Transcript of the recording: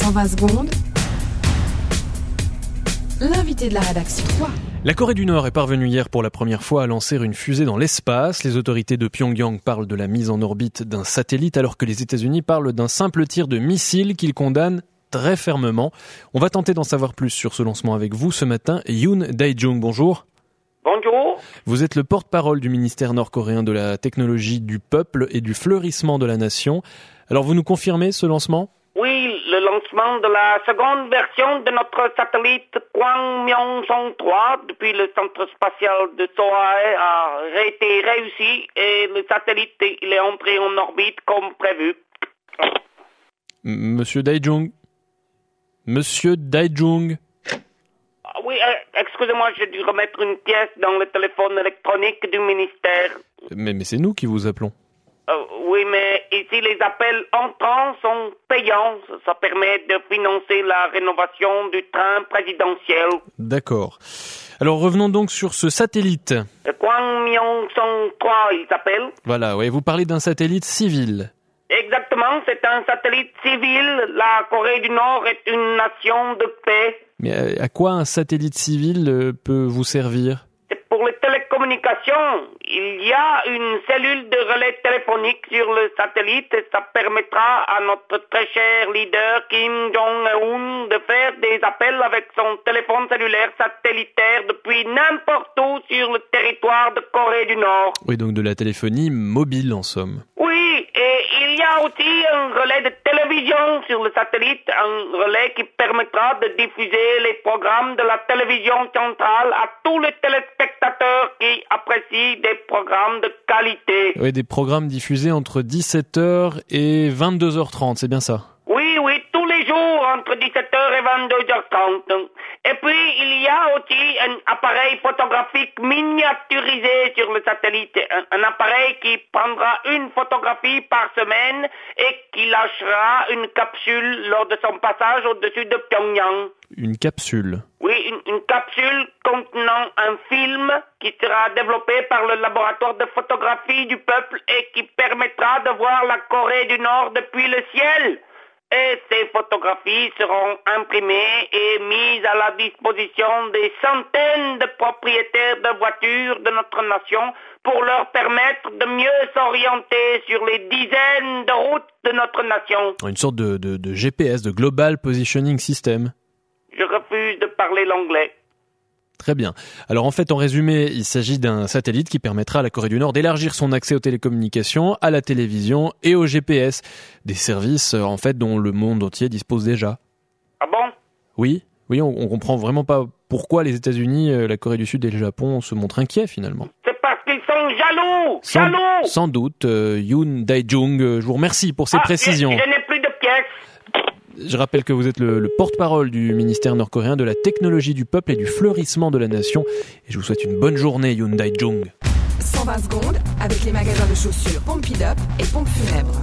120 secondes. L'invité de la rédaction. La Corée du Nord est parvenue hier pour la première fois à lancer une fusée dans l'espace. Les autorités de Pyongyang parlent de la mise en orbite d'un satellite alors que les États-Unis parlent d'un simple tir de missile qu'ils condamnent très fermement. On va tenter d'en savoir plus sur ce lancement avec vous ce matin. Yoon Dae-jung, bonjour. Bonjour. Vous êtes le porte-parole du ministère nord-coréen de la technologie du peuple et du fleurissement de la nation. Alors vous nous confirmez ce lancement? Lancement de la seconde version de notre satellite Kwangmyong-song 3 depuis le centre spatial de Sohae a été réussi et le satellite il est entré en orbite comme prévu. Monsieur Dae-jung Monsieur Dae-jung Ah Oui, euh, excusez-moi, j'ai dû remettre une pièce dans le téléphone électronique du ministère. Mais, mais c'est nous qui vous appelons. Euh, oui, mais ici les appels entrants sont payants. Ça permet de financer la rénovation du train présidentiel. D'accord. Alors revenons donc sur ce satellite. Le Kwangmyong-song 3, il s'appelle. Voilà, ouais, vous parlez d'un satellite civil. Exactement, c'est un satellite civil. La Corée du Nord est une nation de paix. Mais à à quoi un satellite civil euh, peut vous servir? Les télécommunications. Il y a une cellule de relais téléphonique sur le satellite et ça permettra à notre très cher leader Kim Jong-un de faire des appels avec son téléphone cellulaire satellitaire depuis n'importe où sur le territoire de Corée du Nord. Oui, donc de la téléphonie mobile en somme. Oui, et il y a aussi un relais de télévision sur le satellite, un relais qui permettra de diffuser les programmes de la télévision centrale à tous les téléspectateurs des programmes de qualité. Oui, des programmes diffusés entre 17h et 22h30, c'est bien ça? Oui, oui, tous les jours entre 17h et 22h30. Et puis, il y a aussi un appareil photographique miniaturisé sur le satellite. Un, un appareil qui prendra une photographie par semaine et qui lâchera une capsule lors de son passage au-dessus de Pyongyang. Une capsule. Capsule contenant un film qui sera développé par le laboratoire de photographie du peuple et qui permettra de voir la Corée du Nord depuis le ciel. Et ces photographies seront imprimées et mises à la disposition des centaines de propriétaires de voitures de notre nation pour leur permettre de mieux s'orienter sur les dizaines de routes de notre nation. Une sorte de, de- de GPS, de Global Positioning System. Je refuse de parler l'anglais. Très bien. Alors en fait, en résumé, il s'agit d'un satellite qui permettra à la Corée du Nord d'élargir son accès aux télécommunications, à la télévision et au GPS, des services euh, en fait dont le monde entier dispose déjà. Ah bon? Oui, oui, on, on comprend vraiment pas pourquoi les États-Unis, euh, la Corée du Sud et le Japon se montrent inquiets finalement. C'est parce qu'ils sont jaloux Sans, Jaloux sans doute, euh, Yoon Dae-jung, je vous remercie pour ces Ah, précisions. Je, je n'ai plus de pièces. Je rappelle que vous êtes le, le porte-parole du ministère nord-coréen de la technologie du peuple et du fleurissement de la nation. Et je vous souhaite une bonne journée, Yoon Dae-jung. 120 secondes avec les magasins de chaussures Pompidop et Pompe Funèbre.